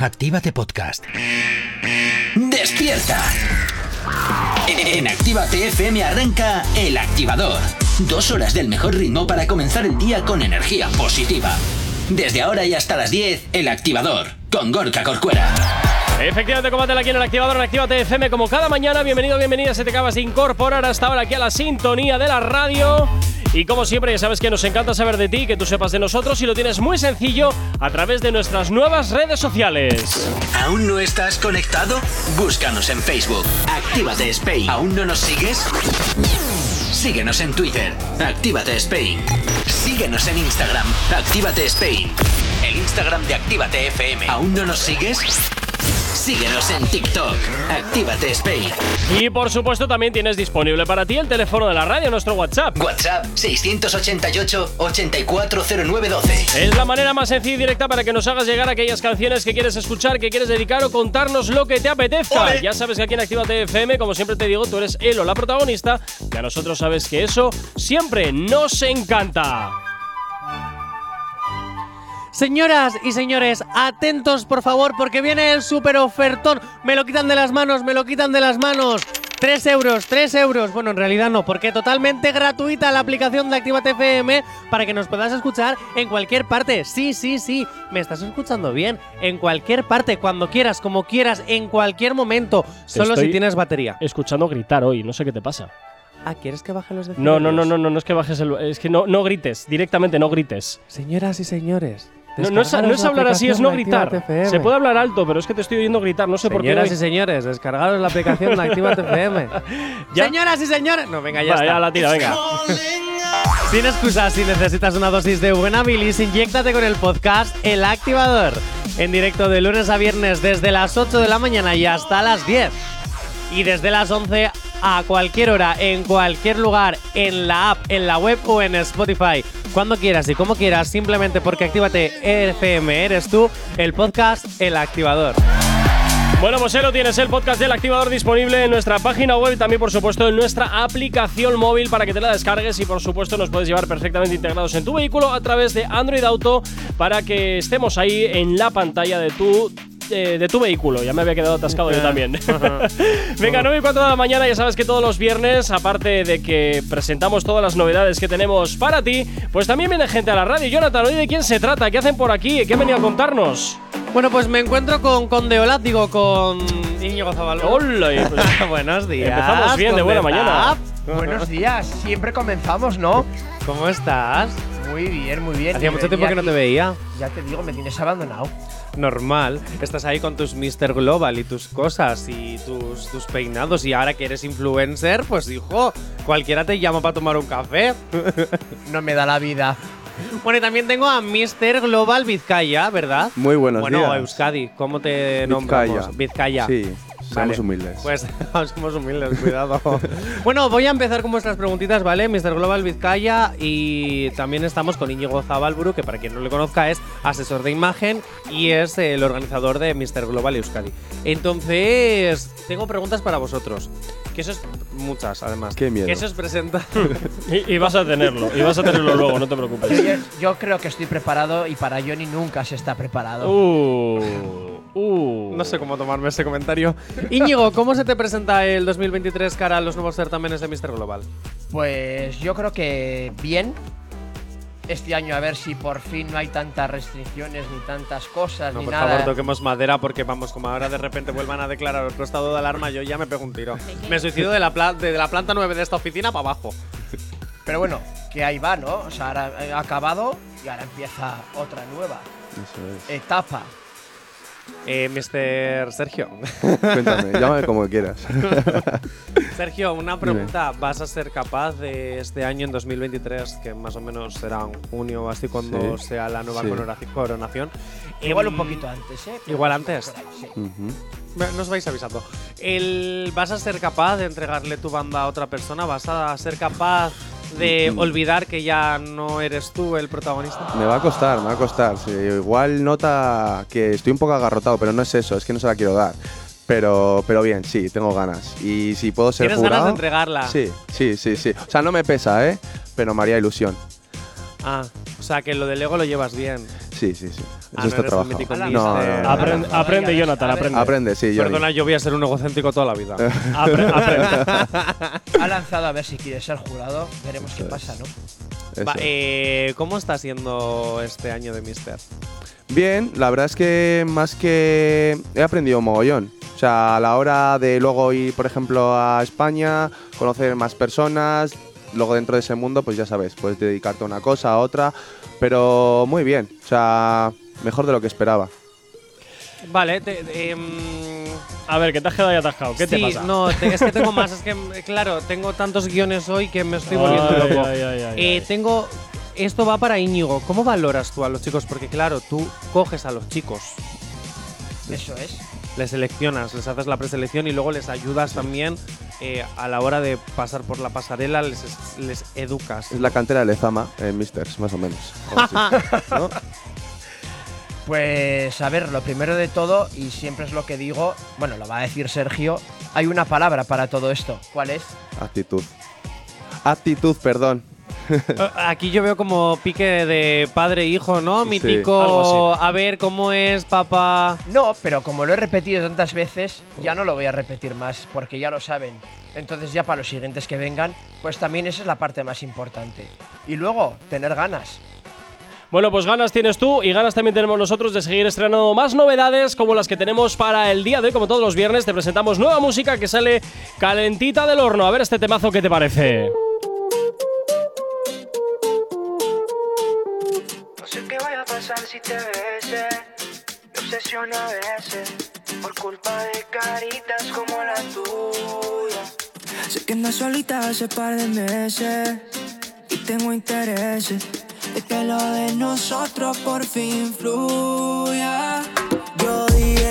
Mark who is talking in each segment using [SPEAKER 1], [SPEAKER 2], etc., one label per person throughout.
[SPEAKER 1] Actívate Podcast. ¡Despierta! En Actívate FM arranca El Activador. Dos horas del mejor ritmo para comenzar el día con energía positiva. Desde ahora y hasta las 10, El Activador, con Gorka Corcuera.
[SPEAKER 2] Efectivamente, combate aquí en el activador en Actívate FM como cada mañana. Bienvenido, bienvenida. Se te acabas de incorporar hasta ahora aquí a la sintonía de la radio. Y como siempre, ya sabes que nos encanta saber de ti, que tú sepas de nosotros y lo tienes muy sencillo a través de nuestras nuevas redes sociales.
[SPEAKER 1] ¿Aún no estás conectado? Búscanos en Facebook. Actívate Spain. ¿Aún no nos sigues? Síguenos en Twitter. Actívate Spain. Síguenos en Instagram. Actívate Spain. El Instagram de Actívate FM. ¿Aún no nos sigues? Síguenos en TikTok. Actívate Spain.
[SPEAKER 2] Y por supuesto también tienes disponible para ti el teléfono de la radio, nuestro WhatsApp.
[SPEAKER 1] WhatsApp 688-840912.
[SPEAKER 2] Es la manera más sencilla y directa para que nos hagas llegar aquellas canciones que quieres escuchar, que quieres dedicar o contarnos lo que te apetezca. Ya sabes que aquí en Actívate FM, como siempre te digo, tú eres él o la protagonista y a nosotros sabes que eso siempre nos encanta.
[SPEAKER 3] Señoras y señores, atentos por favor porque viene el super ofertón. Me lo quitan de las manos, me lo quitan de las manos. 3 euros, 3 euros. Bueno, en realidad no, porque totalmente gratuita la aplicación de Actívate FM para que nos puedas escuchar en cualquier parte. Sí, sí, sí, me estás escuchando bien. En cualquier parte, cuando quieras, como quieras, en cualquier momento. Solo
[SPEAKER 2] Estoy
[SPEAKER 3] si tienes batería.
[SPEAKER 2] Escuchando gritar hoy, no sé qué te pasa.
[SPEAKER 3] Ah, ¿quieres que baje los
[SPEAKER 2] No,
[SPEAKER 3] decibelios?
[SPEAKER 2] no, no, no, no, no es que bajes el. Es que no, no grites, directamente no grites.
[SPEAKER 3] Señoras y señores.
[SPEAKER 2] No, no es, no hablar así, es no gritar. Se puede hablar alto, pero es que te estoy oyendo gritar, no sé por qué.
[SPEAKER 3] Señoras y señores, descargaros la aplicación de Actívate FM.
[SPEAKER 2] Ya.
[SPEAKER 3] Señoras y señores. No, venga, ya
[SPEAKER 2] Va,
[SPEAKER 3] está.
[SPEAKER 2] ya la tira, venga.
[SPEAKER 3] Sin excusas, si necesitas una dosis de buena bilis, inyéctate con el podcast El Activador. En directo de lunes a viernes desde las 8 de la mañana y hasta las 10. Y desde las 11 a cualquier hora, en cualquier lugar, en la app, en la web o en Spotify. Cuando quieras y como quieras, simplemente porque Actívate FM eres tú, el podcast El Activador.
[SPEAKER 2] Bueno, pues ahí lo tienes, el podcast del activador disponible en nuestra página web y también, por supuesto, en nuestra aplicación móvil para que te la descargues y, por supuesto, nos puedes llevar perfectamente integrados en tu vehículo a través de Android Auto para que estemos ahí en la pantalla de tu. Eh, de tu vehículo, ya me había quedado atascado yo también. Venga, 9 y 4 de la mañana, ya sabes que todos los viernes, aparte de que presentamos todas las novedades que tenemos para ti, pues también viene gente a la radio. Jonathan, ¿hoy de quién se trata? ¿Qué hacen por aquí? ¿Qué han venido a contarnos?
[SPEAKER 3] Bueno, pues me encuentro con Condeola, digo, con Íñigo Zabalburu.
[SPEAKER 2] Hola, pues-
[SPEAKER 3] Buenos días.
[SPEAKER 2] Empezamos bien, de buena
[SPEAKER 3] ¿dónde
[SPEAKER 2] mañana.
[SPEAKER 4] Buenos días, siempre comenzamos, ¿no?
[SPEAKER 3] ¿Cómo estás?
[SPEAKER 4] Muy bien, muy bien.
[SPEAKER 3] Hacía mucho tiempo que no te veía.
[SPEAKER 4] Ya te digo, me tienes abandonado.
[SPEAKER 3] Normal. Estás ahí con tus Mr. Global y tus cosas y tus, tus peinados. Y ahora que eres influencer, pues hijo, cualquiera te llama para tomar un café.
[SPEAKER 4] No me da la vida.
[SPEAKER 3] bueno, y también tengo a Mr. Global Vizcaya, ¿verdad?
[SPEAKER 5] Muy buenos
[SPEAKER 3] bueno,
[SPEAKER 5] días.
[SPEAKER 3] Euskadi, ¿cómo te
[SPEAKER 5] Vizcaya.
[SPEAKER 3] nombramos? Vizcaya.
[SPEAKER 5] Sí, somos
[SPEAKER 3] Vale.
[SPEAKER 5] humildes.
[SPEAKER 3] Pues somos humildes, cuidado. bueno, voy a empezar con vuestras preguntitas, ¿vale? Mr. Global Vizcaya y también estamos con Íñigo Zabalburu, que para quien no le conozca es asesor de imagen y es el organizador de Mr. Global Euskadi. Entonces, tengo preguntas para vosotros. Que eso es muchas, además.
[SPEAKER 5] Qué miedo.
[SPEAKER 3] Que eso es presentar.
[SPEAKER 2] Y, y vas a tenerlo, y vas a tenerlo luego, no te
[SPEAKER 4] Yo,
[SPEAKER 2] preocupes.
[SPEAKER 4] yo- yo creo que estoy preparado y para Johnny nunca se está preparado.
[SPEAKER 2] Uh, uh.
[SPEAKER 3] no sé cómo tomarme ese comentario. Íñigo, ¿cómo se te presenta el 2023 cara a los nuevos certámenes de Mr. Global?
[SPEAKER 4] Pues yo creo que bien. Este año a ver si por fin no hay tantas restricciones ni tantas cosas
[SPEAKER 3] No,
[SPEAKER 4] ni
[SPEAKER 3] por
[SPEAKER 4] nada.
[SPEAKER 3] favor, toquemos madera porque vamos, como ahora de repente vuelvan a declarar otro estado de alarma, yo ya me pego un tiro. Me suicido de la, pla- de la planta 9 de esta oficina para abajo.
[SPEAKER 4] Pero bueno, que ahí va, ¿no? O sea, ahora ha acabado y ahora empieza otra nueva
[SPEAKER 5] Eso es.
[SPEAKER 4] etapa.
[SPEAKER 3] Eh, Mr. Sergio.
[SPEAKER 5] Cuéntame, llámame como quieras.
[SPEAKER 3] Sergio, una pregunta. ¿Vas a ser capaz de este año, en 2023, que más o menos será en junio o así cuando
[SPEAKER 5] Sí.
[SPEAKER 3] sea la nueva
[SPEAKER 5] Sí.
[SPEAKER 3] coronaci- coronación?
[SPEAKER 4] Igual un
[SPEAKER 3] em,
[SPEAKER 4] poquito antes, ¿eh? Pero
[SPEAKER 3] igual antes.
[SPEAKER 4] ahí, sí.
[SPEAKER 3] Nos vais avisando. El, ¿Vas a ser capaz de entregarle tu banda a otra persona? ¿Vas a ser capaz de
[SPEAKER 5] Mm.
[SPEAKER 3] olvidar que ya no eres tú el protagonista?
[SPEAKER 5] Me va a costar, me va a costar. Sí, igual nota que estoy un poco agarrotado, pero no es eso, es que no se la quiero dar. Pero, pero bien, sí, tengo ganas. Y si puedo ser
[SPEAKER 3] ¿Tienes
[SPEAKER 5] jurado.
[SPEAKER 3] ganas de entregarla?
[SPEAKER 5] Sí, sí, sí, sí. O sea, no me pesa, ¿eh? Pero me haría ilusión.
[SPEAKER 3] Ah, o sea que lo del ego lo llevas bien.
[SPEAKER 5] Sí, sí, sí.
[SPEAKER 3] Ah,
[SPEAKER 5] Eso
[SPEAKER 3] no
[SPEAKER 5] está
[SPEAKER 3] eres un
[SPEAKER 5] trabajado.
[SPEAKER 3] mítico
[SPEAKER 5] No, no, no, no.
[SPEAKER 2] Aprende, aprende Jonathan, aprende.
[SPEAKER 5] Aprende, sí, Johnny.
[SPEAKER 3] Perdona, yo voy a ser un egocéntrico toda la vida.
[SPEAKER 2] Apre- aprende.
[SPEAKER 4] Ha lanzado a ver si quiere ser jurado. Veremos qué pasa, ¿no?
[SPEAKER 5] Eso.
[SPEAKER 3] Va, eh, ¿Cómo está siendo este año de Mister?
[SPEAKER 5] Bien, la verdad es que más que he aprendido mogollón. O sea, a la hora de luego ir, por ejemplo, a España, conocer más personas, luego dentro de ese mundo, pues ya sabes, puedes dedicarte a una cosa, a otra, pero muy bien. O sea, mejor de lo que esperaba.
[SPEAKER 3] Vale, te- em,
[SPEAKER 2] A ver, que te has quedado ahí atascado. ¿Qué te
[SPEAKER 3] sí,
[SPEAKER 2] pasa?
[SPEAKER 3] No, te- es que tengo más. Es que, claro, tengo tantos guiones hoy que me estoy volviendo
[SPEAKER 2] Ay,
[SPEAKER 3] loco.
[SPEAKER 2] ay, ay, ay,
[SPEAKER 3] Eh,
[SPEAKER 2] ay.
[SPEAKER 3] tengo. Esto va para Íñigo. ¿Cómo valoras tú a los chicos? Porque, claro, tú coges a los chicos,
[SPEAKER 4] Eso es.
[SPEAKER 3] Les seleccionas, les haces la preselección y luego les ayudas también eh, a la hora de pasar por la pasarela, les, les educas.
[SPEAKER 5] Es la cantera de Lezama en Misters, más o menos.
[SPEAKER 4] Pues a ver, lo primero de todo, y siempre es lo que digo, bueno, lo va a decir Sergio, hay una palabra para todo esto. ¿Cuál es?
[SPEAKER 5] Actitud. Actitud, perdón.
[SPEAKER 3] Aquí yo veo como pique de padre e hijo, ¿no?
[SPEAKER 5] Sí.
[SPEAKER 3] Mítico. A ver cómo es, papá.
[SPEAKER 4] No, pero como lo he repetido tantas veces, ya no lo voy a repetir más, porque ya lo saben. Entonces ya para los siguientes que vengan, pues también esa es la parte más importante. Y luego, tener ganas.
[SPEAKER 2] Bueno, pues ganas tienes tú y ganas también tenemos nosotros de seguir estrenando más novedades como las que tenemos para el día de hoy. Como todos los viernes, te presentamos nueva música que sale calentita del horno. A ver este temazo, ¿qué te parece?
[SPEAKER 6] Si te bese. Me obsesiona a veces por culpa de caritas como la tuya. Sé que andas solita hace par de meses y tengo intereses de que lo de nosotros por fin fluya. Yo dije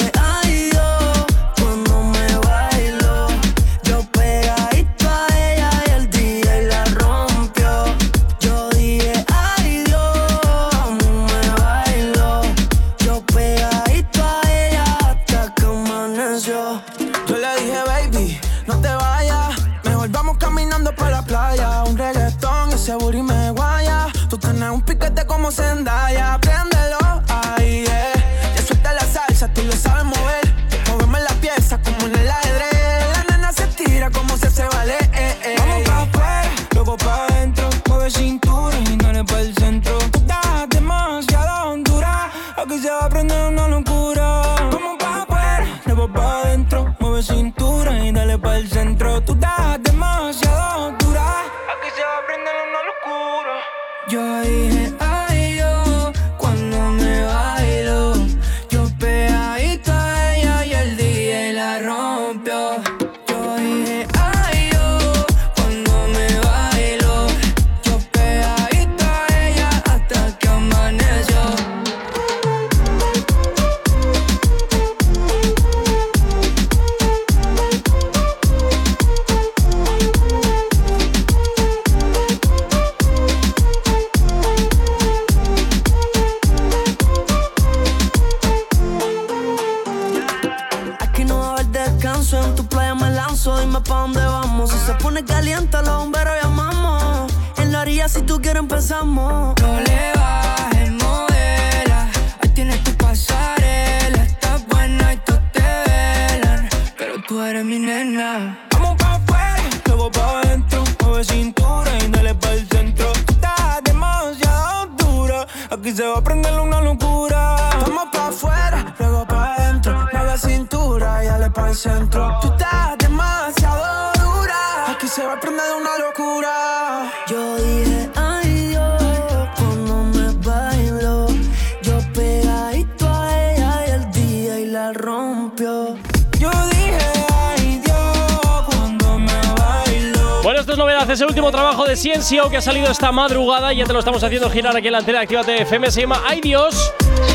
[SPEAKER 6] que
[SPEAKER 2] ha salido esta madrugada ya te lo estamos haciendo girar aquí en la antena Actívate FM, se llama Ay Dios.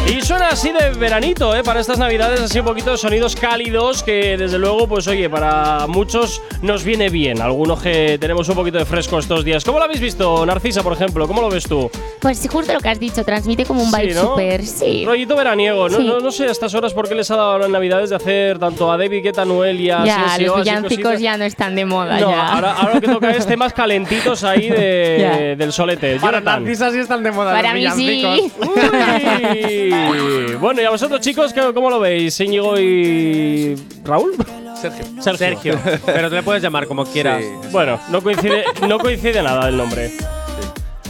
[SPEAKER 2] Y suena así de veranito, ¿eh? Para estas navidades, así un poquito de sonidos cálidos que desde luego, pues oye, para muchos nos viene bien. Algunos que tenemos un poquito de fresco estos días. ¿Cómo lo habéis visto, Narcisa, por ejemplo? ¿Cómo lo ves tú?
[SPEAKER 7] Pues sí, justo lo que has dicho, transmite como un vibe
[SPEAKER 2] Sí, ¿no?
[SPEAKER 7] súper. Sí.
[SPEAKER 2] Rollito veraniego, ¿no?
[SPEAKER 7] Sí.
[SPEAKER 2] No, no sé a estas horas por qué les ha dado las navidades de hacer tanto a David Guetta, Noel y a
[SPEAKER 7] Ya, los villancicos ya no están de moda.
[SPEAKER 2] No,
[SPEAKER 7] ya.
[SPEAKER 2] ahora, ahora lo que toca es temas calentitos ahí de, del solete.
[SPEAKER 3] Para
[SPEAKER 2] Jonathan.
[SPEAKER 3] Narcisas sí están de moda
[SPEAKER 7] Para
[SPEAKER 3] los
[SPEAKER 7] mí sí.
[SPEAKER 2] Uy. Bueno, y a vosotros, chicos, ¿qué- ¿cómo lo veis? Íñigo y. ¿Raúl?
[SPEAKER 5] Sergio.
[SPEAKER 3] Sergio. Pero te le puedes llamar como quieras.
[SPEAKER 5] Sí.
[SPEAKER 2] Bueno, no coincide, no coincide nada el nombre.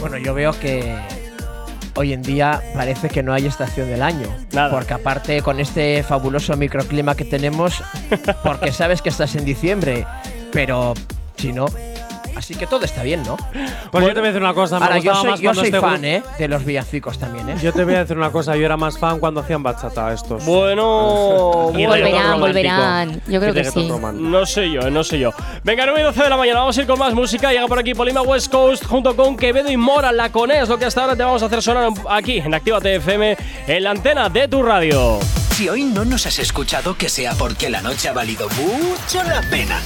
[SPEAKER 4] Bueno, yo veo que hoy en día parece que no hay estación del año.
[SPEAKER 2] Nada.
[SPEAKER 4] Porque aparte con este fabuloso microclima que tenemos, porque sabes que estás en diciembre, pero si no... Así que todo está bien, ¿no?
[SPEAKER 3] Pues yo te voy a decir una cosa. Me
[SPEAKER 4] Ahora, yo
[SPEAKER 3] gustaba
[SPEAKER 4] soy,
[SPEAKER 3] más
[SPEAKER 4] yo
[SPEAKER 3] cuando
[SPEAKER 4] soy
[SPEAKER 3] este
[SPEAKER 4] fan, ¿eh? De los villancicos también, ¿eh?
[SPEAKER 3] Yo te voy a decir una cosa. Yo era más fan cuando hacían bachata estos.
[SPEAKER 2] Bueno,
[SPEAKER 3] Y
[SPEAKER 7] Volverán, volverán. Yo creo que sí.
[SPEAKER 3] romántico.
[SPEAKER 2] No sé yo, no sé yo. Venga, 9 y 12 de la mañana, vamos a ir con más música. Llega por aquí Polima West Coast junto con Quevedo y Mora, la Conés, lo que hasta ahora te vamos a hacer sonar aquí en Actívate FM en la antena de tu radio.
[SPEAKER 1] Si hoy no nos has escuchado, que sea porque la noche ha valido mucho la pena.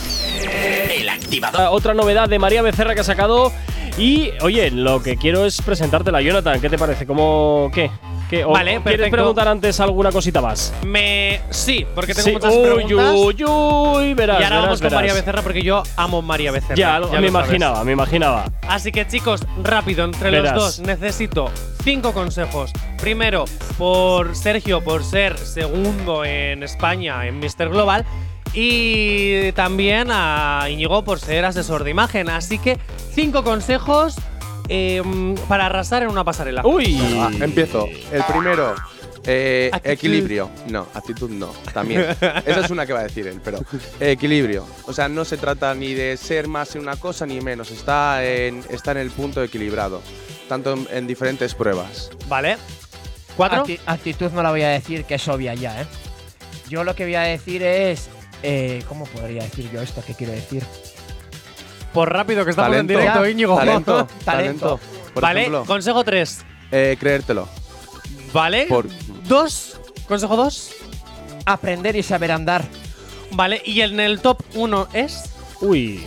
[SPEAKER 1] El activador.
[SPEAKER 2] Ah, Otra novedad de María Becerra que ha sacado. Y, oye, lo que quiero es presentártela, Jonathan. ¿Qué te parece? ¿Cómo qué? ¿Qué? ¿O
[SPEAKER 3] Vale,
[SPEAKER 2] ¿Quieres
[SPEAKER 3] perfecto.
[SPEAKER 2] preguntar antes alguna cosita más?
[SPEAKER 3] Me. Sí, porque tengo
[SPEAKER 2] Sí.
[SPEAKER 3] muchas
[SPEAKER 2] uy,
[SPEAKER 3] preguntas.
[SPEAKER 2] uy, uy, verás,
[SPEAKER 3] y ahora
[SPEAKER 2] verás,
[SPEAKER 3] vamos con
[SPEAKER 2] verás.
[SPEAKER 3] María Becerra porque yo amo María Becerra.
[SPEAKER 2] Ya, me
[SPEAKER 3] sabes.
[SPEAKER 2] imaginaba, me imaginaba.
[SPEAKER 3] Así que chicos, rápido, entre
[SPEAKER 2] Verás.
[SPEAKER 3] los dos necesito cinco consejos. Primero, por Sergio, por ser segundo en España en Mr. Global. Y también a Íñigo por ser asesor de imagen. Así que cinco consejos eh, para arrasar en una pasarela.
[SPEAKER 2] Uy,
[SPEAKER 5] Va, empiezo. El primero, eh, equilibrio. No, actitud no, también. Esa es una que va a decir él, pero equilibrio. O sea, no se trata ni de ser más en una cosa ni menos. Está en, está en el punto equilibrado, tanto en, en diferentes pruebas.
[SPEAKER 3] ¿Vale? ¿Cuatro?
[SPEAKER 4] Acti- actitud no la voy a decir, que es obvia ya, ¿eh? Yo lo que voy a decir es. Eh, ¿Cómo podría decir yo esto? ¿Qué quiero decir?
[SPEAKER 3] Por rápido, que estamos
[SPEAKER 5] Talento,
[SPEAKER 3] en directo, Íñigo.
[SPEAKER 5] talento,
[SPEAKER 4] Talento.
[SPEAKER 5] Por
[SPEAKER 3] vale,
[SPEAKER 5] ejemplo,
[SPEAKER 3] consejo tres.
[SPEAKER 5] eh, creértelo.
[SPEAKER 3] Vale.
[SPEAKER 5] Por-
[SPEAKER 3] Dos. Consejo dos.
[SPEAKER 4] Aprender y saber andar.
[SPEAKER 3] Vale, y en el top uno es.
[SPEAKER 2] uy.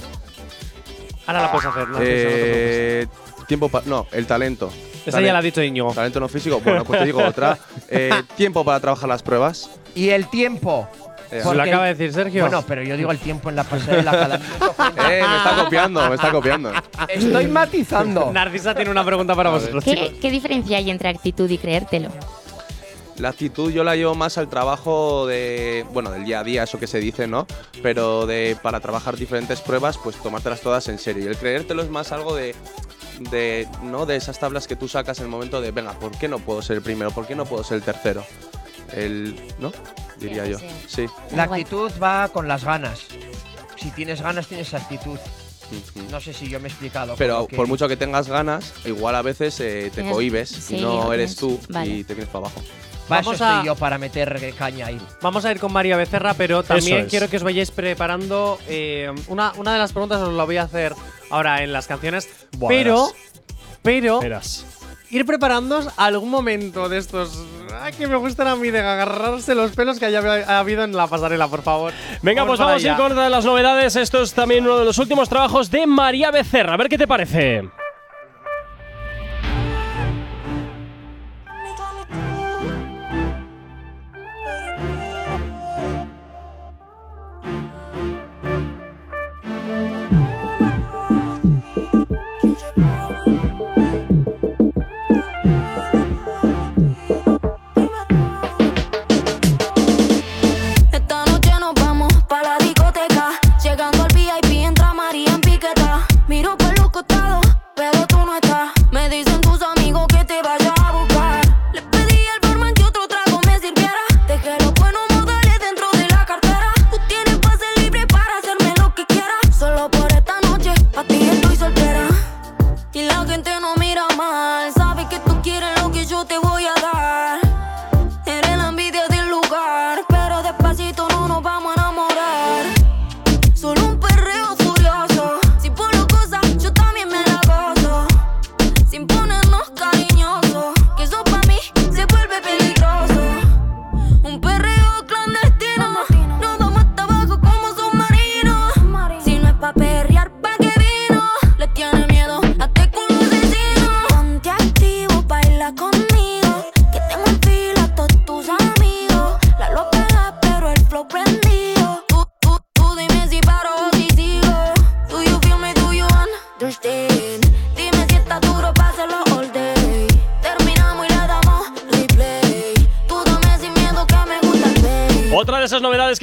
[SPEAKER 3] Ahora la puedes hacer, no.
[SPEAKER 5] Eh, tiempo para. No, el talento.
[SPEAKER 3] Esa ya la ha dicho Íñigo.
[SPEAKER 5] Talento no físico. Bueno, pues te digo otra. Eh, tiempo para trabajar las pruebas.
[SPEAKER 4] Y el tiempo.
[SPEAKER 5] Eh,
[SPEAKER 3] Se lo acaba de decir Sergio.
[SPEAKER 4] Bueno, pero yo digo el tiempo en la pasarela cada minuto.
[SPEAKER 5] Eh, me está copiando, me está copiando.
[SPEAKER 4] Estoy matizando.
[SPEAKER 3] Narcisa tiene una pregunta para vosotros.
[SPEAKER 7] ¿Qué, ¿Qué diferencia hay entre actitud y creértelo?
[SPEAKER 5] La actitud yo la llevo más al trabajo de, bueno, del día a día, eso que se dice, ¿no? Pero de para trabajar diferentes pruebas, pues tomártelas todas en serio. Y el creértelo es más algo de, de, ¿no? De esas tablas que tú sacas en el momento de, venga, ¿por qué no puedo ser el primero? ¿Por qué no puedo ser el tercero? El, ¿no? Diría
[SPEAKER 7] Sí,
[SPEAKER 5] yo.
[SPEAKER 7] sí.
[SPEAKER 5] Sí.
[SPEAKER 4] La actitud va con las ganas. Si tienes ganas, tienes actitud. No sé si yo me he explicado.
[SPEAKER 5] Pero
[SPEAKER 4] que-
[SPEAKER 5] por mucho que tengas ganas, igual a veces eh, te
[SPEAKER 7] Tienes-
[SPEAKER 5] cohibes
[SPEAKER 7] sí,
[SPEAKER 5] y no eres tú
[SPEAKER 7] vale.
[SPEAKER 5] y te vienes para abajo.
[SPEAKER 4] Eso
[SPEAKER 3] Vamos a-
[SPEAKER 4] estoy yo, para meter caña ahí.
[SPEAKER 3] Vamos a ir con María Becerra, pero también
[SPEAKER 2] es.
[SPEAKER 3] quiero que os vayáis preparando. eh, una, una de las preguntas os la voy a hacer ahora en las canciones.
[SPEAKER 2] Buah,
[SPEAKER 3] pero,
[SPEAKER 2] verás.
[SPEAKER 3] pero,
[SPEAKER 2] Verás.
[SPEAKER 3] Ir preparándoos algún momento de estos. ay, que me gustan a mí de agarrarse los pelos que haya ha habido en la pasarela, por favor.
[SPEAKER 2] Venga, pues vamos a ir con las novedades. Esto es también uno de los últimos trabajos de María Becerra. A ver qué te parece.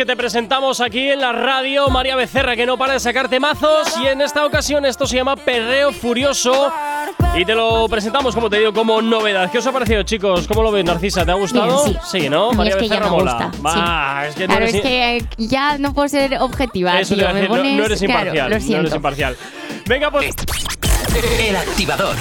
[SPEAKER 8] Te
[SPEAKER 2] presentamos aquí en la radio, María Becerra, que no para de sacar temazos. Y en esta ocasión esto se llama Perreo Furioso. Y te lo presentamos, como te digo, como novedad. ¿Qué os ha parecido, chicos? ¿Cómo lo ves, Narcisa? ¿Te ha gustado?
[SPEAKER 7] Bien, sí.
[SPEAKER 2] ¿no?
[SPEAKER 7] A mí
[SPEAKER 2] María
[SPEAKER 7] es que ya
[SPEAKER 2] Becerra
[SPEAKER 7] me
[SPEAKER 2] mola.
[SPEAKER 7] gusta, sí.
[SPEAKER 2] es que no
[SPEAKER 7] Claro,
[SPEAKER 2] eres
[SPEAKER 7] es que ya no puedo ser objetiva.
[SPEAKER 2] Eso te
[SPEAKER 7] tío,
[SPEAKER 2] a
[SPEAKER 7] me
[SPEAKER 2] decir, no-
[SPEAKER 7] pones-
[SPEAKER 2] no, eres
[SPEAKER 7] claro,
[SPEAKER 2] imparcial.
[SPEAKER 7] lo
[SPEAKER 2] no
[SPEAKER 7] siento.
[SPEAKER 2] eres imparcial. Venga, pues.
[SPEAKER 1] El activador.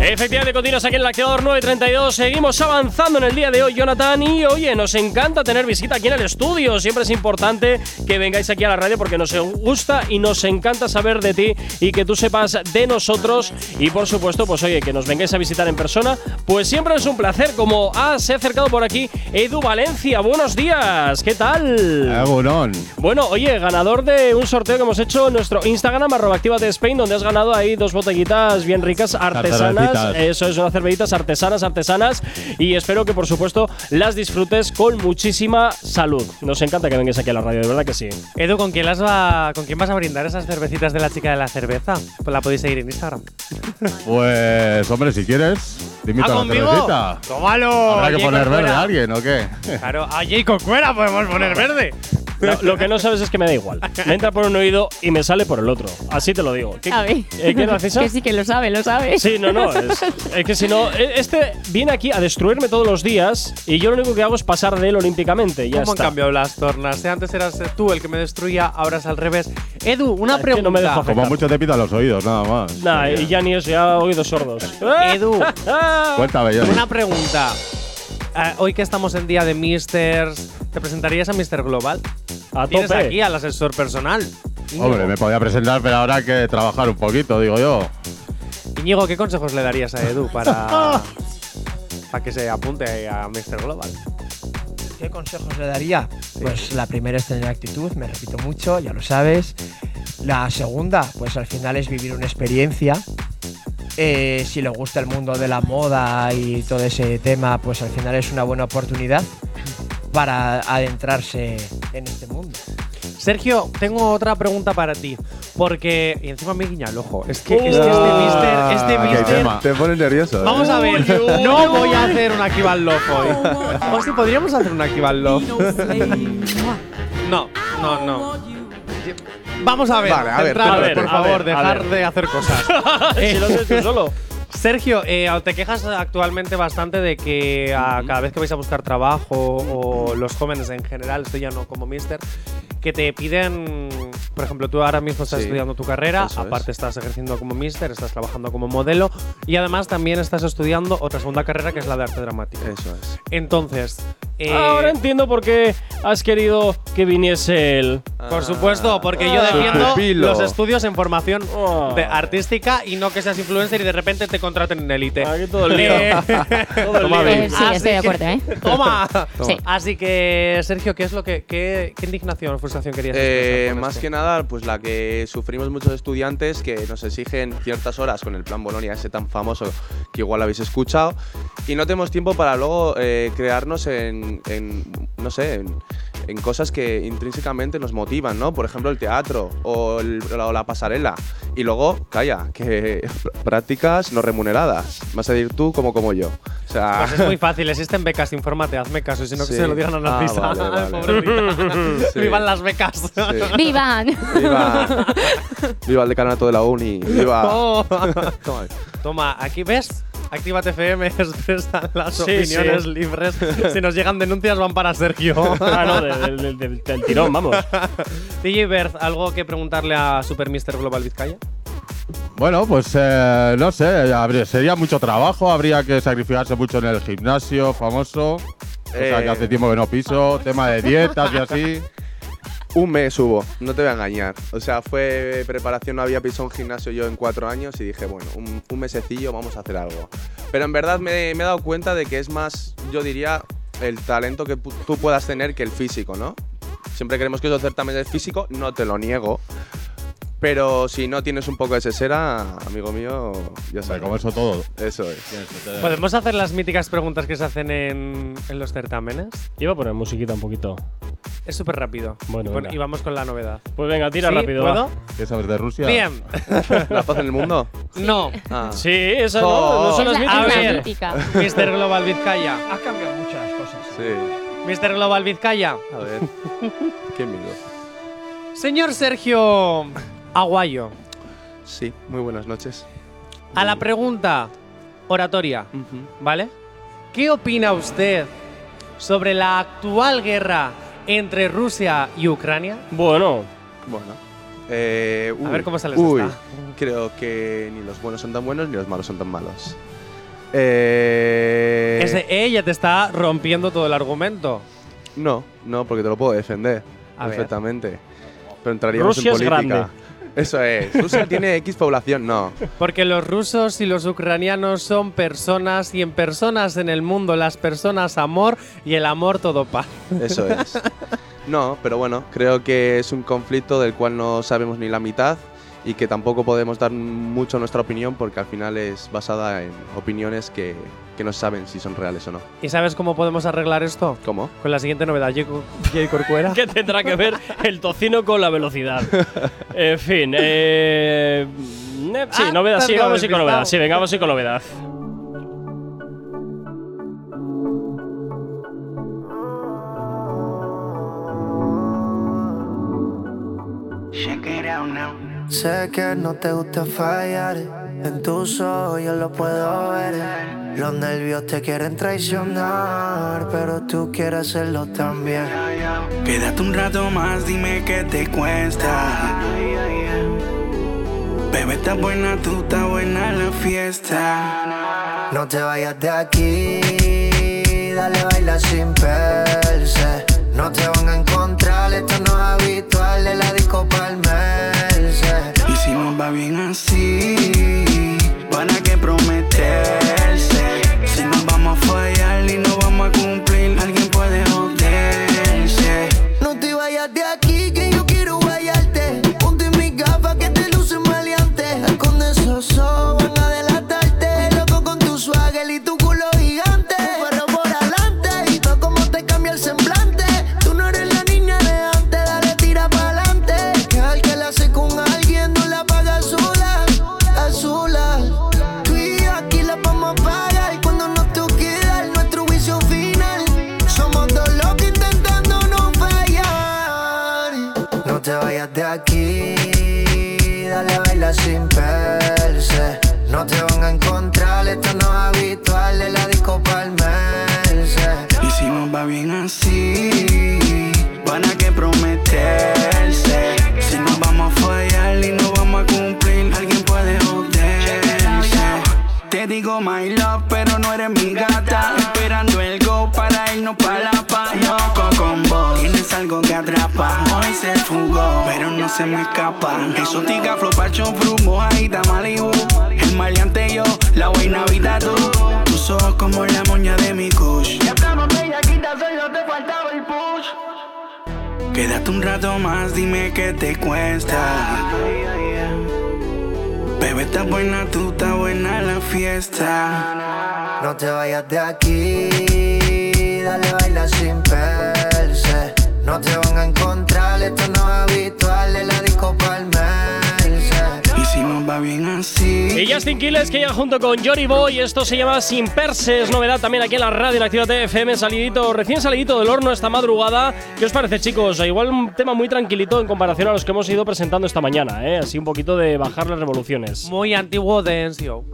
[SPEAKER 2] Efectivamente, continúas aquí en el activador 932. Seguimos avanzando en el día de hoy, Jonathan. Y oye, nos encanta tener visita aquí en el estudio. Siempre es importante que vengáis aquí a la radio porque nos gusta y nos encanta saber de ti y que tú sepas de nosotros. Y por supuesto, pues oye, que nos vengáis a visitar en persona. Pues siempre es un placer. Como ah, se ha acercado por aquí Edu Valencia. Buenos días. ¿Qué tal?
[SPEAKER 9] Egunon.
[SPEAKER 2] Bueno, oye, ganador de un sorteo que hemos hecho en nuestro Instagram, arroba Spain, donde has ganado ahí dos botellitas bien ricas, artesanas.
[SPEAKER 9] Cervecitas.
[SPEAKER 2] Eso es, unas cervecitas artesanas, artesanas. Y espero que, por supuesto, las disfrutes con muchísima salud. Nos encanta que vengas aquí a la radio, de verdad que sí.
[SPEAKER 3] Edu, ¿con quién, las va, ¿con quién vas a brindar esas cervecitas de la chica de la cerveza? Pues la podéis seguir en Instagram.
[SPEAKER 9] Pues, hombre, si quieres, te invito
[SPEAKER 3] ¿Ah,
[SPEAKER 9] a la
[SPEAKER 3] conmigo?
[SPEAKER 9] cervecita.
[SPEAKER 3] ¡Tómalo!
[SPEAKER 9] Habrá que poner verde a alguien, ¿o qué?
[SPEAKER 3] Claro, a Jay Corcuera podemos poner verde.
[SPEAKER 2] Lo, lo que no sabes es que me da igual. Me entra por un oído y me sale por el otro. Así te lo digo. ¿Qué,
[SPEAKER 7] A ver.
[SPEAKER 2] eh, ¿qué, Narcisa?
[SPEAKER 7] que sí que lo sabe, lo sabe.
[SPEAKER 2] Sí, no, no. Es, es que si no. eh, Este viene aquí a destruirme todos los días y yo lo único que hago es pasar de él olímpicamente. Ya
[SPEAKER 3] ¿Cómo han
[SPEAKER 2] está.
[SPEAKER 3] cambiado las tornas? Si antes eras tú el que me destruía, ahora es al revés. Edu, una
[SPEAKER 2] Es que
[SPEAKER 3] pregunta.
[SPEAKER 2] no me dejo.
[SPEAKER 9] Como mucho te pitan los oídos, nada más.
[SPEAKER 2] Nah, y ya ni eso, ya oídos sordos.
[SPEAKER 3] Edu,
[SPEAKER 9] Cuéntame, Johnny.
[SPEAKER 3] una pregunta. Eh, hoy que estamos en día de Misters, ¿te presentarías a Mister Global?
[SPEAKER 2] A
[SPEAKER 3] Tienes
[SPEAKER 2] tope.
[SPEAKER 3] aquí al asesor personal.
[SPEAKER 9] Hombre, me podía presentar, pero ahora hay que trabajar un poquito, digo yo.
[SPEAKER 3] Íñigo, ¿qué consejos le darías a Edu para, para que se apunte a Mr. Global?
[SPEAKER 4] ¿Qué consejos le daría? Pues la primera es tener actitud, me repito mucho, ya lo sabes. La segunda, pues al final es vivir una experiencia. Eh, si le gusta el mundo de la moda y todo ese tema, pues al final es una buena oportunidad para adentrarse en este mundo.
[SPEAKER 3] Sergio, tengo otra pregunta para ti. Porque. Y encima me guiña el ojo. Es que, es que este
[SPEAKER 9] Ah,
[SPEAKER 3] Mister. Este Mister.
[SPEAKER 5] Te pones nervioso. ¿eh?
[SPEAKER 3] Vamos a ver. No voy a hacer un Akival Love hoy. O si podríamos hacer un Akival Love. No, no, no. Vamos a ver.
[SPEAKER 5] Vale, a ver,
[SPEAKER 2] a ver,
[SPEAKER 3] por
[SPEAKER 2] a
[SPEAKER 3] favor,
[SPEAKER 2] ver, a
[SPEAKER 3] dejar
[SPEAKER 2] ver.
[SPEAKER 3] de hacer cosas.
[SPEAKER 2] si lo haces tú solo.
[SPEAKER 3] Sergio, eh, te quejas actualmente bastante de que ah, cada vez que vais a buscar trabajo o los jóvenes en general, esto ya no como mister, que te piden, por ejemplo, tú ahora mismo estás
[SPEAKER 5] Sí,
[SPEAKER 3] estudiando tu carrera,
[SPEAKER 5] es.
[SPEAKER 3] aparte estás ejerciendo como mister, estás trabajando como modelo y además también estás estudiando otra segunda carrera que es la de arte dramático.
[SPEAKER 5] Eso es.
[SPEAKER 3] Entonces, eh,
[SPEAKER 2] Ahora entiendo por qué has querido que viniese él.
[SPEAKER 3] por supuesto, porque yo
[SPEAKER 2] Ah.
[SPEAKER 3] defiendo
[SPEAKER 5] Pupilo.
[SPEAKER 3] los estudios en formación
[SPEAKER 2] Oh.
[SPEAKER 3] de artística y no que seas influencer y de repente te contraten en élite.
[SPEAKER 2] Aquí todo el lío.
[SPEAKER 3] Eh,
[SPEAKER 2] Todo el
[SPEAKER 5] Toma
[SPEAKER 2] lío.
[SPEAKER 7] Eh, sí,
[SPEAKER 3] Así
[SPEAKER 7] estoy de
[SPEAKER 3] que-
[SPEAKER 7] acuerdo, ¿eh?
[SPEAKER 3] Toma.
[SPEAKER 7] Sí.
[SPEAKER 3] Así que, Sergio, ¿qué es lo que. qué, qué indignación o frustración querías
[SPEAKER 5] Eh,
[SPEAKER 3] expresar con
[SPEAKER 5] más
[SPEAKER 3] esto?
[SPEAKER 5] que nada, pues la que sufrimos muchos estudiantes que nos exigen ciertas horas con el plan Bolonia, ese tan famoso que igual habéis escuchado, y no tenemos tiempo para luego eh, crearnos en, en, no sé, en, en cosas que intrínsecamente nos motivan, ¿no? Por ejemplo, el teatro o, el- o la pasarela. Y luego, calla, que prácticas no remuneradas. Vas a decir tú como como yo. O sea,
[SPEAKER 3] Pues es muy fácil, existen becas, infórmate, hazme caso, sino que
[SPEAKER 5] Sí.
[SPEAKER 3] se lo digan a
[SPEAKER 5] Ah,
[SPEAKER 3] Narcisa.
[SPEAKER 5] vale, vale. Sí.
[SPEAKER 3] Vivan las becas.
[SPEAKER 5] sí.
[SPEAKER 7] ¡Vivan!
[SPEAKER 5] Viva, viva el decanato de la uni. Viva.
[SPEAKER 3] Oh.
[SPEAKER 5] Toma.
[SPEAKER 3] Toma, aquí ves. Actívate FM expresan las
[SPEAKER 2] Sí,
[SPEAKER 3] opiniones
[SPEAKER 2] sí.
[SPEAKER 3] libres. Si nos llegan denuncias, van para Sergio.
[SPEAKER 2] Ah, no, del, del- del- del tirón, vamos.
[SPEAKER 3] DJ Berth, ¿algo que preguntarle a Super Mister Global Vizcaya?
[SPEAKER 9] Bueno, pues eh, no sé, habría- sería mucho trabajo, habría que sacrificarse mucho en el gimnasio famoso. O sea, que
[SPEAKER 5] Eh.
[SPEAKER 9] hace tiempo que no piso, tema de dietas y así.
[SPEAKER 5] Un mes hubo, no te voy a engañar. O sea, fue preparación, no había pisado un gimnasio yo en cuatro años y dije, bueno, un, un mesecillo vamos a hacer algo. Pero en verdad me, he dado cuenta de que es más, yo diría, el talento que tú puedas tener que el físico, ¿no? Siempre queremos que eso certamen físico, no te lo niego. Pero si no tienes un poco de sesera, amigo mío, ya sabes.
[SPEAKER 9] como eso todo.
[SPEAKER 5] Eso es.
[SPEAKER 3] ¿Podemos hacer las míticas preguntas que se hacen en, en los certámenes?
[SPEAKER 2] Iba a poner musiquita un poquito.
[SPEAKER 3] Es súper rápido.
[SPEAKER 2] Bueno,
[SPEAKER 3] y, pon-
[SPEAKER 2] venga.
[SPEAKER 3] y vamos con la novedad.
[SPEAKER 2] Pues venga, tira
[SPEAKER 3] ¿Sí?
[SPEAKER 2] rápido.
[SPEAKER 3] ¿Puedo?
[SPEAKER 2] va.
[SPEAKER 9] ¿Qué sabes de Rusia?
[SPEAKER 3] Bien.
[SPEAKER 5] ¿La paz en el mundo?
[SPEAKER 3] No.
[SPEAKER 5] Ah.
[SPEAKER 2] Sí, esa no, no son
[SPEAKER 7] Es
[SPEAKER 2] las
[SPEAKER 7] la,
[SPEAKER 3] A
[SPEAKER 7] es
[SPEAKER 2] míticas.
[SPEAKER 7] la
[SPEAKER 3] ver.
[SPEAKER 7] mítica.
[SPEAKER 3] Mister Global Vizcaya.
[SPEAKER 4] Ha cambiado muchas cosas.
[SPEAKER 5] Sí.
[SPEAKER 3] Mr. Global Vizcaya.
[SPEAKER 5] A ver. ¿Qué miedo?
[SPEAKER 3] Señor Sergio Aguayo,
[SPEAKER 5] Sí, muy buenas noches.
[SPEAKER 3] a la pregunta oratoria. ¿vale? ¿Qué opina usted sobre la actual guerra entre Rusia y Ucrania?
[SPEAKER 2] Bueno,
[SPEAKER 5] Bueno. Eh,
[SPEAKER 3] A ver cómo
[SPEAKER 5] uy,
[SPEAKER 3] está.
[SPEAKER 5] Creo que ni los buenos son tan buenos ni los malos son tan malos. Eh,
[SPEAKER 3] Ese ella te está rompiendo todo el argumento.
[SPEAKER 5] No, no, porque te lo puedo defender
[SPEAKER 3] A ver.
[SPEAKER 5] perfectamente. Pero entraríamos
[SPEAKER 2] Rusia
[SPEAKER 5] en
[SPEAKER 2] es
[SPEAKER 5] política.
[SPEAKER 2] grande.
[SPEAKER 5] Eso es. Rusia tiene X población, no.
[SPEAKER 3] Porque los rusos y los ucranianos son personas y en personas en el mundo las personas amor y el amor todo paz.
[SPEAKER 5] Eso es. No, pero bueno, creo que es un conflicto del cual no sabemos ni la mitad y que tampoco podemos dar mucho nuestra opinión porque al final es basada en opiniones que, que no saben si son reales o no.
[SPEAKER 3] ¿Y sabes cómo podemos arreglar esto?
[SPEAKER 5] ¿Cómo?
[SPEAKER 3] Con la siguiente novedad, Jay Corcuera.
[SPEAKER 2] ¿qué tendrá que ver el tocino con la velocidad? En fin, eh, eh, sí,
[SPEAKER 3] Ah,
[SPEAKER 2] novedad, sí, vamos ir con novedad. Sí, venga, vamos a ir con novedad.
[SPEAKER 10] Check it out now.
[SPEAKER 11] Sé que no te gusta fallar, en tus ojos yo lo puedo ver. Los nervios te quieren traicionar, pero tú quieres hacerlo también.
[SPEAKER 10] Quédate un rato más, dime qué te cuesta. Bebé, está buena, tú está buena la fiesta.
[SPEAKER 11] No te vayas de aquí, dale baila sin perse. No te van a encontrar, esto no es habitual de la disco palmerse.
[SPEAKER 10] Si nos va bien así, ¿para qué prometerse? Si nos vamos a fallar y no vamos a cumplir, así, ¿para qué prometerse? Si nos vamos a fallar y no vamos a cumplir, alguien puede joderse. Te digo my love, pero no eres mi gata. Esperando el go para irnos pa' la paz. Loco con vos, tienes algo que atrapa. Hoy se fugó, pero no se me escapa. Exótica, flow, pacho, fru, mojadita, Malibu. El maleante yo, la buena vida tú. Tus ojos como la moña de mi kush. Ya estamos bellaquitas, solo te faltaba el push. Quédate un rato más, dime qué te cuesta. Bebé, está buena, tú está buena la fiesta.
[SPEAKER 11] No te vayas de aquí, dale baila sin perse. No te van a encontrar, esto no es habitual la disco palmerse.
[SPEAKER 10] Va bien así.
[SPEAKER 2] Y Justin Quiles que llega junto con Jory Boy. Esto se llama Sin Perses. Novedad también aquí en la radio en Activa FM. Salidito, recién salidito del horno esta madrugada. ¿Qué os parece, chicos? Igual un tema muy tranquilito en comparación a los que hemos ido presentando esta mañana, ¿eh? Así un poquito de bajar las revoluciones.
[SPEAKER 3] Muy antiguo de NCO.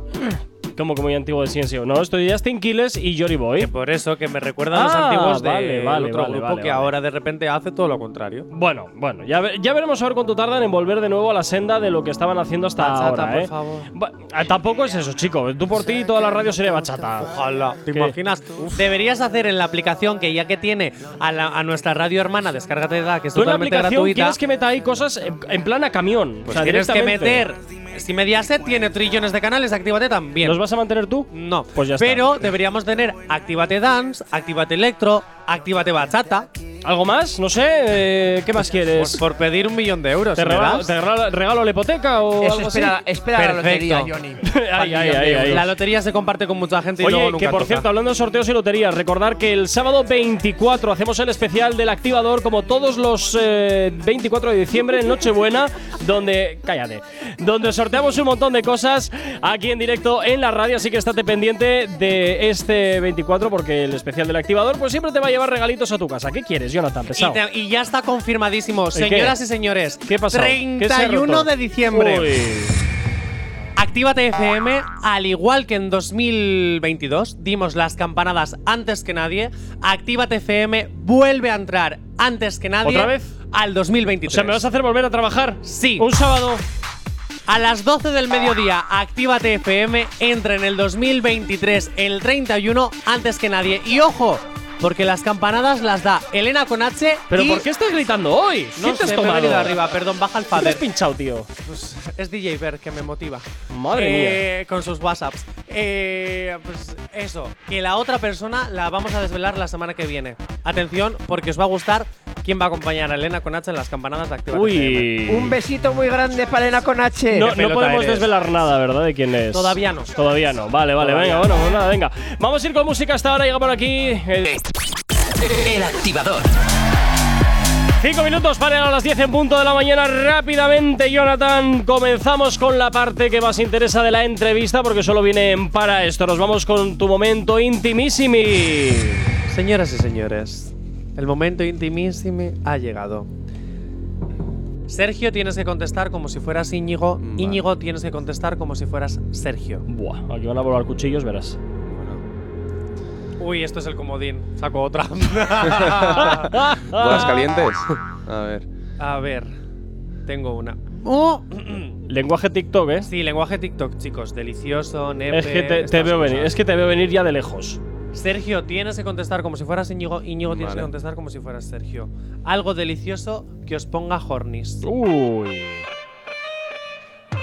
[SPEAKER 2] Como que muy antiguo de Ciencio. No, estoy Justin Quiles y Jory Boy.
[SPEAKER 3] Por eso que me recuerdan los
[SPEAKER 2] Ah,
[SPEAKER 3] antiguos de
[SPEAKER 2] vale,
[SPEAKER 3] otro
[SPEAKER 2] vale,
[SPEAKER 3] grupo
[SPEAKER 2] vale,
[SPEAKER 3] que
[SPEAKER 2] vale.
[SPEAKER 3] ahora de repente hace todo lo contrario.
[SPEAKER 2] Bueno, bueno, ya, ve- ya veremos a ver cuánto tardan en volver de nuevo a la senda de lo que estaban haciendo hasta
[SPEAKER 3] Bachata,
[SPEAKER 2] ahora,
[SPEAKER 3] por
[SPEAKER 2] ¿eh?
[SPEAKER 3] favor.
[SPEAKER 2] Ba- ah, tampoco es eso, chico. Tú por ti y toda la radio sería bachata.
[SPEAKER 3] Ojalá. ¿Te
[SPEAKER 2] ¿Qué?
[SPEAKER 3] imaginas? Deberías hacer en la aplicación que ya que tiene a, la- a nuestra radio hermana, descárgate da, que es
[SPEAKER 2] Tú en la
[SPEAKER 3] totalmente
[SPEAKER 2] aplicación
[SPEAKER 3] gratuita.
[SPEAKER 2] quieres que meta ahí cosas en, en plan a camión.
[SPEAKER 3] Pues
[SPEAKER 2] o sea,
[SPEAKER 3] tienes que meter. Si Mediaset tiene trillones de canales, actívate también.
[SPEAKER 2] ¿Los vas a mantener tú?
[SPEAKER 3] No.
[SPEAKER 2] Pues ya está.
[SPEAKER 3] Pero deberíamos tener Actívate Dance, Actívate Electro, Actívate Bachata.
[SPEAKER 2] ¿Algo más? No sé. eh, ¿Qué más quieres?
[SPEAKER 3] Por, por pedir un millón de euros.
[SPEAKER 2] ¿Te
[SPEAKER 3] ¿me
[SPEAKER 2] regalo,
[SPEAKER 3] das?
[SPEAKER 2] te regalo- regalo la hipoteca o
[SPEAKER 4] Eso,
[SPEAKER 2] algo
[SPEAKER 4] espera,
[SPEAKER 2] así?
[SPEAKER 4] espera la
[SPEAKER 3] Perfecto.
[SPEAKER 4] lotería, Johnny.
[SPEAKER 2] Ay, ay, ay, ay.
[SPEAKER 3] La lotería se comparte con mucha gente y luego
[SPEAKER 2] Oye,
[SPEAKER 3] nunca
[SPEAKER 2] que por
[SPEAKER 3] toca.
[SPEAKER 2] cierto, hablando de sorteos y loterías, recordar que el sábado 24 hacemos el especial del activador, como todos los eh, 24 de diciembre, en Nochebuena, donde. Cállate. Donde sorteamos un montón de cosas aquí en directo en la radio, así que estate pendiente de este 24, porque el especial del activador, pues siempre te va a llevar regalitos a tu casa. ¿Qué quieres, Jonathan?
[SPEAKER 3] Y,
[SPEAKER 2] Pesado.
[SPEAKER 3] te- y ya está confirmadísimo,
[SPEAKER 2] qué?
[SPEAKER 3] señoras y señores.
[SPEAKER 2] ¿Qué ha
[SPEAKER 3] 31
[SPEAKER 2] roto?
[SPEAKER 3] de diciembre.
[SPEAKER 2] Uy.
[SPEAKER 3] Actívate FM, al igual que en 2022, dimos las campanadas antes que nadie. Actívate FM vuelve a entrar antes que nadie.
[SPEAKER 2] ¿Otra vez?
[SPEAKER 3] Al 2023.
[SPEAKER 2] O sea, ¿me vas a hacer volver a trabajar?
[SPEAKER 3] Sí.
[SPEAKER 2] Un sábado.
[SPEAKER 3] A las 12 del mediodía, Actívate FM entra en el 2023, el 31, antes que nadie. Y ojo, porque las campanadas las da Elena con H.
[SPEAKER 2] ¿Pero
[SPEAKER 3] y-
[SPEAKER 2] por qué estás gritando hoy?
[SPEAKER 3] No
[SPEAKER 2] ¿Qué te has
[SPEAKER 3] sé, me he
[SPEAKER 2] tomado?
[SPEAKER 3] venido arriba, perdón, baja el
[SPEAKER 2] ¿Qué te has pinchado, tío?
[SPEAKER 3] Pues es DJ Ver que me motiva.
[SPEAKER 2] Madre
[SPEAKER 3] Eh, Con sus WhatsApps. Eh, pues eso, que la otra persona la vamos a desvelar la semana que viene. Atención, porque os va a gustar quién va a acompañar a Elena con H en las campanadas de Actívate FM.
[SPEAKER 2] Uy.
[SPEAKER 4] Un besito muy grande para Elena con H.
[SPEAKER 2] No, no podemos
[SPEAKER 3] eres.
[SPEAKER 2] desvelar nada, ¿verdad? De quién es.
[SPEAKER 3] Todavía no.
[SPEAKER 2] Todavía no. Vale, vale,
[SPEAKER 3] Todavía
[SPEAKER 2] venga,
[SPEAKER 3] no.
[SPEAKER 2] bueno, pues nada, venga. Vamos a ir con música hasta ahora. Llega por aquí. eh,
[SPEAKER 1] El activador.
[SPEAKER 2] Cinco minutos para llegar a las 10 en punto de la mañana. Rápidamente, Jonathan, comenzamos con la parte que más interesa de la entrevista porque solo vienen para esto. Nos vamos con tu momento intimísimi.
[SPEAKER 3] Señoras y señores, el momento intimísimo ha llegado. Sergio tienes que contestar como si fueras Íñigo.
[SPEAKER 5] Vale.
[SPEAKER 3] Íñigo tienes que contestar como si fueras Sergio.
[SPEAKER 2] Buah, aquí van a volar cuchillos, verás.
[SPEAKER 3] Uy, esto es el comodín. Saco otra.
[SPEAKER 5] ¿Bolas calientes? A ver.
[SPEAKER 3] A ver, tengo una. ¡Oh!
[SPEAKER 2] Lenguaje TikTok, ¿eh?
[SPEAKER 3] Sí, lenguaje TikTok, chicos. Delicioso, nepe.
[SPEAKER 2] Es que te, veo venir, es que te veo venir ya de lejos.
[SPEAKER 3] Sergio, tienes que contestar como si fueras Íñigo. Íñigo tienes
[SPEAKER 5] Vale.
[SPEAKER 3] que contestar como si fueras Sergio. Algo delicioso que os ponga hornis.
[SPEAKER 2] Uy.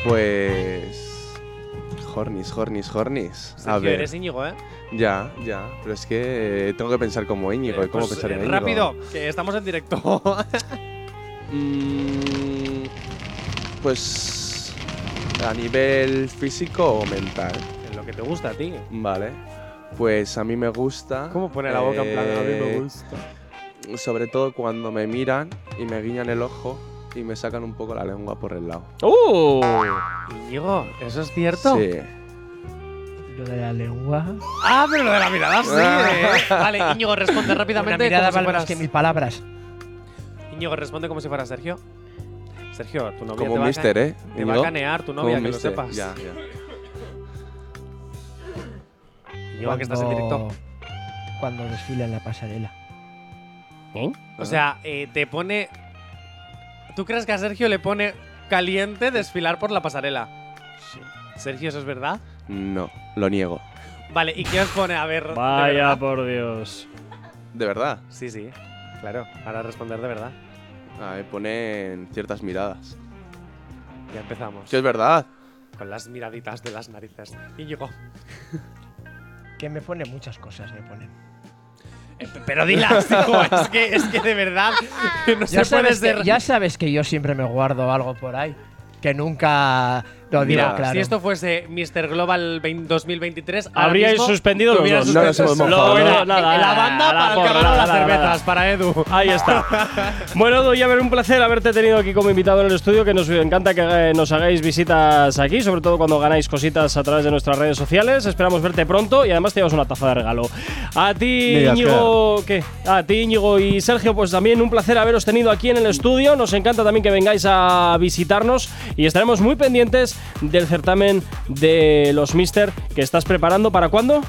[SPEAKER 5] Pues. Hornis, Hornis, Hornis. A ver.
[SPEAKER 3] eres Íñigo, ¿eh?
[SPEAKER 5] Ya, ya. Pero es que eh, tengo que pensar como Íñigo. ¿Y cómo
[SPEAKER 3] Pues,
[SPEAKER 5] pensar en
[SPEAKER 3] eh,
[SPEAKER 5] Íñigo?
[SPEAKER 3] Rápido, que estamos en directo.
[SPEAKER 5] Mm, pues. A nivel físico o mental.
[SPEAKER 3] en lo que te gusta a ti.
[SPEAKER 5] Vale. Pues a mí me gusta.
[SPEAKER 3] ¿Cómo pone la boca en plan? A mí me
[SPEAKER 5] eh,
[SPEAKER 3] gusta.
[SPEAKER 5] Sobre todo cuando me miran y me guiñan el ojo y me sacan un poco la lengua por el lado.
[SPEAKER 2] Uh.
[SPEAKER 3] Íñigo, ¿eso es cierto?
[SPEAKER 5] Sí.
[SPEAKER 4] Lo de la lengua.
[SPEAKER 3] Ah, pero lo de la mirada sí. eh. Vale, Íñigo, responde
[SPEAKER 4] Una
[SPEAKER 3] rápidamente
[SPEAKER 4] mirada
[SPEAKER 3] como si
[SPEAKER 4] vale
[SPEAKER 3] fueras.
[SPEAKER 4] más que mil palabras.
[SPEAKER 3] Íñigo, responde como si fueras Sergio. Sergio, tu novia
[SPEAKER 5] Como
[SPEAKER 3] te va, a
[SPEAKER 5] mister, ¿eh?
[SPEAKER 3] te va a canear tu
[SPEAKER 5] Como
[SPEAKER 3] novia,
[SPEAKER 5] un
[SPEAKER 3] que lo
[SPEAKER 5] mister.
[SPEAKER 3] sepas.
[SPEAKER 5] Ya, ya.
[SPEAKER 3] Íñigo, que estás en directo.
[SPEAKER 4] Cuando- Cuando desfila en la pasarela.
[SPEAKER 2] ¿Eh?
[SPEAKER 3] O sea, eh, te pone. ¿Tú crees que a Sergio le pone caliente desfilar por la pasarela?
[SPEAKER 4] Sí.
[SPEAKER 3] Sergio, ¿eso es verdad?
[SPEAKER 5] No, lo niego.
[SPEAKER 3] Vale, ¿y qué os pone? A ver. ¿de
[SPEAKER 2] Vaya, por Dios.
[SPEAKER 5] ¿De verdad?
[SPEAKER 3] Sí, sí. Claro, ahora responder de verdad.
[SPEAKER 5] Me ponen ciertas miradas.
[SPEAKER 3] Ya empezamos.
[SPEAKER 5] Sí, es verdad.
[SPEAKER 3] Con las miraditas de las narices. Íñigo.
[SPEAKER 4] Que me pone muchas cosas, me ponen.
[SPEAKER 3] Pero dilas, hijo, es que, es que de verdad no
[SPEAKER 4] Ya
[SPEAKER 3] se puede ser.
[SPEAKER 4] ya sabes que yo siempre me guardo algo por ahí. Que nunca lo digo
[SPEAKER 3] Mira,
[SPEAKER 4] claro.
[SPEAKER 3] si esto fuese Mr. Global 20 2023, ahora
[SPEAKER 2] Habríais suspendido los dos.
[SPEAKER 5] No
[SPEAKER 3] suspenso-
[SPEAKER 5] nos hemos
[SPEAKER 3] Lo-
[SPEAKER 5] mojado,
[SPEAKER 3] era
[SPEAKER 2] ¿no? Nada,
[SPEAKER 3] la banda para el agarra las cervezas,
[SPEAKER 2] nada.
[SPEAKER 3] para Edu.
[SPEAKER 2] Ahí está. bueno, Edu, ya ver un placer haberte tenido aquí como invitado en el estudio, que nos encanta que eh, nos hagáis visitas aquí, sobre todo cuando ganáis cositas a través de nuestras redes sociales. Esperamos verte pronto y además te llevas una taza de regalo. A ti, Íñigo, ¿qué? A ti, Íñigo y Sergio, pues también un placer haberos tenido aquí en el estudio. Nos encanta también que vengáis a visitarnos y estaremos muy pendientes del certamen de los Mister que estás preparando. ¿Para cuándo?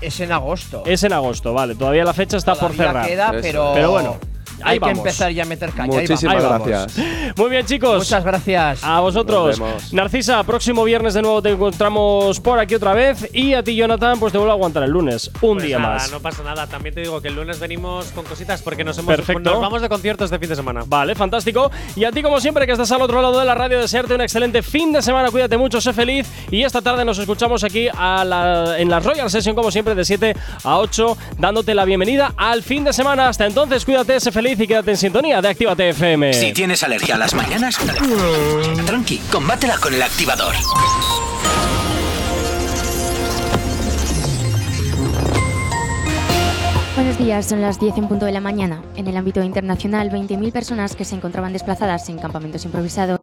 [SPEAKER 4] Es en agosto.
[SPEAKER 2] Es en agosto, vale. Todavía la fecha está por cerrar.
[SPEAKER 4] queda, pero.
[SPEAKER 2] Pero bueno. Ahí
[SPEAKER 4] hay
[SPEAKER 2] vamos.
[SPEAKER 4] que empezar ya a meter caña.
[SPEAKER 5] Muchísimas gracias.
[SPEAKER 2] Muy bien, chicos.
[SPEAKER 4] Muchas gracias.
[SPEAKER 2] A vosotros.
[SPEAKER 5] Nos vemos.
[SPEAKER 2] Narcisa, próximo viernes de nuevo te encontramos por aquí otra vez. Y a ti, Jonathan, pues te vuelvo a aguantar el lunes. Un
[SPEAKER 3] Pues
[SPEAKER 2] día
[SPEAKER 3] nada,
[SPEAKER 2] más.
[SPEAKER 3] No pasa nada. También te digo que el lunes venimos con cositas porque nos, hemos,
[SPEAKER 2] Perfecto.
[SPEAKER 3] nos vamos de concierto este fin de semana.
[SPEAKER 2] Vale, fantástico. Y a ti, como siempre, que estás al otro lado de la radio, desearte un excelente fin de semana. Cuídate mucho, sé feliz. Y esta tarde nos escuchamos aquí a la- en la Royal Session, como siempre, de 7 a 8, dándote la bienvenida al fin de semana. Hasta entonces, cuídate, sé feliz y quédate en sintonía de Actívate FM.
[SPEAKER 1] Si tienes alergia a las mañanas, tranqui, combátela con el activador.
[SPEAKER 7] Buenos días, son las 10 en punto de la mañana. En el ámbito internacional, 20.000 personas que se encontraban desplazadas en campamentos improvisados